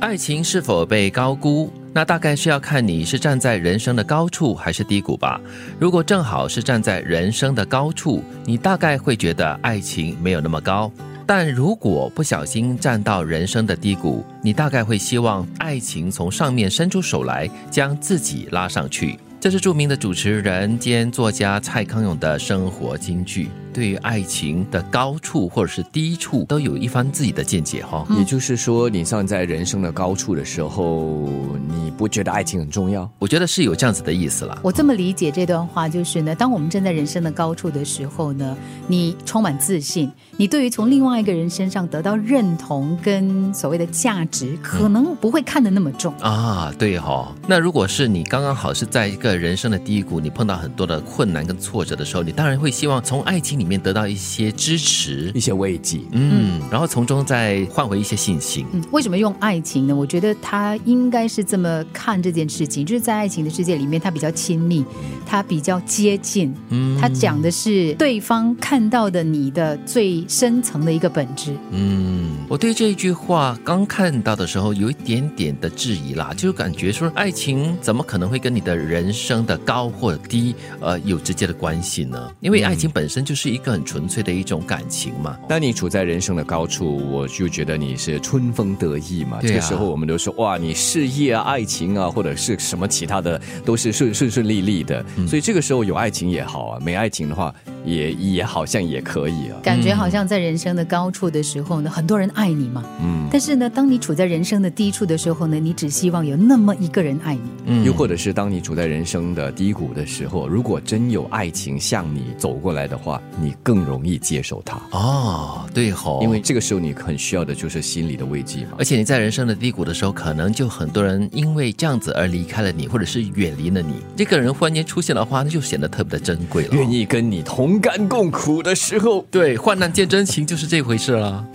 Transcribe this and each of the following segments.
爱情是否被高估？那大概是要看你是站在人生的高处还是低谷吧。如果正好是站在人生的高处，你大概会觉得爱情没有那么高；但如果不小心站到人生的低谷，你大概会希望爱情从上面伸出手来，将自己拉上去。这是著名的主持人兼作家蔡康永的生活金句。对于爱情的高处或者是低处，都有一番自己的见解哈。也就是说，你站在人生的高处的时候，你不觉得爱情很重要？我觉得是有这样子的意思了。我这么理解这段话，就是呢，当我们站在人生的高处的时候呢，你充满自信，你对于从另外一个人身上得到认同跟所谓的价值，可能不会看得那么重啊。对哈，那如果是你刚刚好是在一个人生的低谷，你碰到很多的困难跟挫折的时候，你当然会希望从爱情里面得到一些支持、一些慰藉，嗯，然后从中再换回一些信心。嗯，为什么用爱情呢？我觉得他应该是这么看这件事情，就是在爱情的世界里面，他比较亲密，他比较接近，嗯，他讲的是对方看到的你的最深层的一个本质。嗯，我对这一句话刚看到的时候有一点点的质疑啦，就感觉说爱情怎么可能会跟你的人生的高或低呃有直接的关系呢？因为爱情本身就是一个很纯粹的一种感情嘛。当你处在人生的高处，我就觉得你是春风得意嘛。这个时候我们都说哇，你事业啊、爱情啊，或者是什么其他的，都是顺顺顺利利的。所以这个时候有爱情也好啊，没爱情的话也也好像也可以啊。感觉好像在人生的高处的时候呢，很多人爱你嘛。嗯。但是呢，当你处在人生的低处的时候呢，你只希望有那么一个人爱你。嗯。又或者是当你处在人生的低谷的时候，如果真有爱情向你走过来的话，你更容易接受它。哦，对吼，因为这个时候你很需要的就是心理的慰藉嘛。而且你在人生的低谷的时候，可能就很多人因为这样子而离开了你，或者是远离了你。这个人忽然间出现的话，那就显得特别的珍贵了。愿意跟你同同甘共苦的时候，对，患难见真情就是这回事了。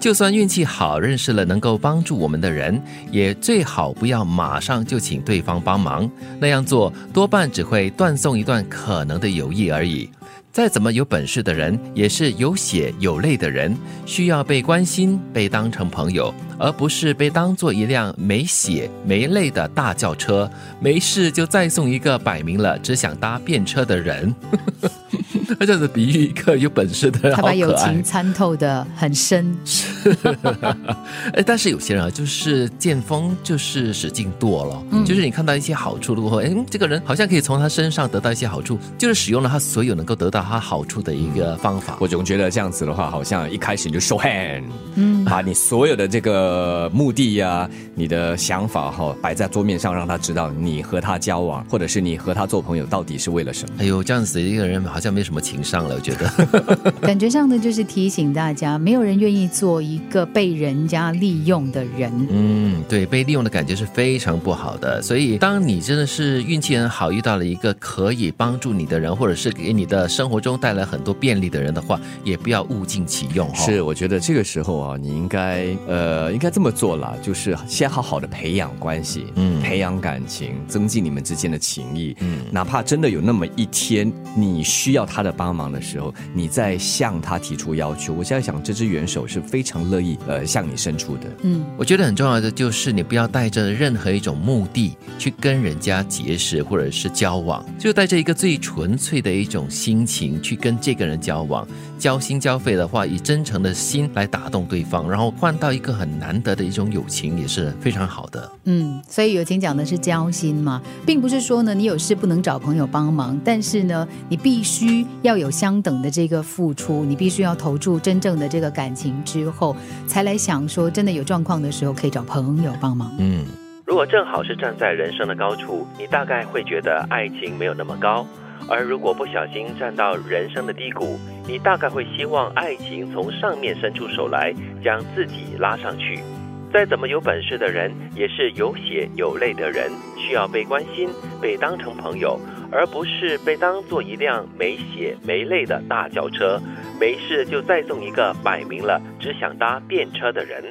就算运气好，认识了能够帮助我们的人，也最好不要马上就请对方帮忙。那样做多半只会断送一段可能的友谊而已。再怎么有本事的人，也是有血有泪的人，需要被关心、被当成朋友，而不是被当做一辆没血没泪的大轿车。没事就再送一个摆明了只想搭便车的人。他这样子比喻一个有本事的人，他把友情参透的很深。哎，但是有些人啊，就是见风就是使劲剁了，就是你看到一些好处过后，哎，这个人好像可以从他身上得到一些好处，就是使用了他所有能够得到他好处的一个方法。我总觉得这样子的话，好像一开始你就 show hand，嗯，把你所有的这个目的呀、你的想法哈摆在桌面上，让他知道你和他交往，或者是你和他做朋友到底是为了什么。哎呦，这样子的一个人好像没什么。情商了，我觉得 感觉上呢，就是提醒大家，没有人愿意做一个被人家利用的人。嗯，对，被利用的感觉是非常不好的。所以，当你真的是运气很好，遇到了一个可以帮助你的人，或者是给你的生活中带来很多便利的人的话，也不要物尽其用。是，我觉得这个时候啊，你应该呃，应该这么做了，就是先好好的培养关系，嗯，培养感情，增进你们之间的情谊。嗯，哪怕真的有那么一天，你需要他的。帮忙的时候，你在向他提出要求。我现在想，这只元首是非常乐意呃向你伸出的。嗯，我觉得很重要的就是你不要带着任何一种目的去跟人家结识或者是交往，就带着一个最纯粹的一种心情去跟这个人交往。交心交肺的话，以真诚的心来打动对方，然后换到一个很难得的一种友情，也是非常好的。嗯，所以友情讲的是交心嘛，并不是说呢你有事不能找朋友帮忙，但是呢你必须。要有相等的这个付出，你必须要投注真正的这个感情之后，才来想说真的有状况的时候可以找朋友帮忙。嗯，如果正好是站在人生的高处，你大概会觉得爱情没有那么高；而如果不小心站到人生的低谷，你大概会希望爱情从上面伸出手来，将自己拉上去。再怎么有本事的人，也是有血有泪的人，需要被关心，被当成朋友。而不是被当做一辆没血没泪的大轿车，没事就再送一个摆明了只想搭便车的人。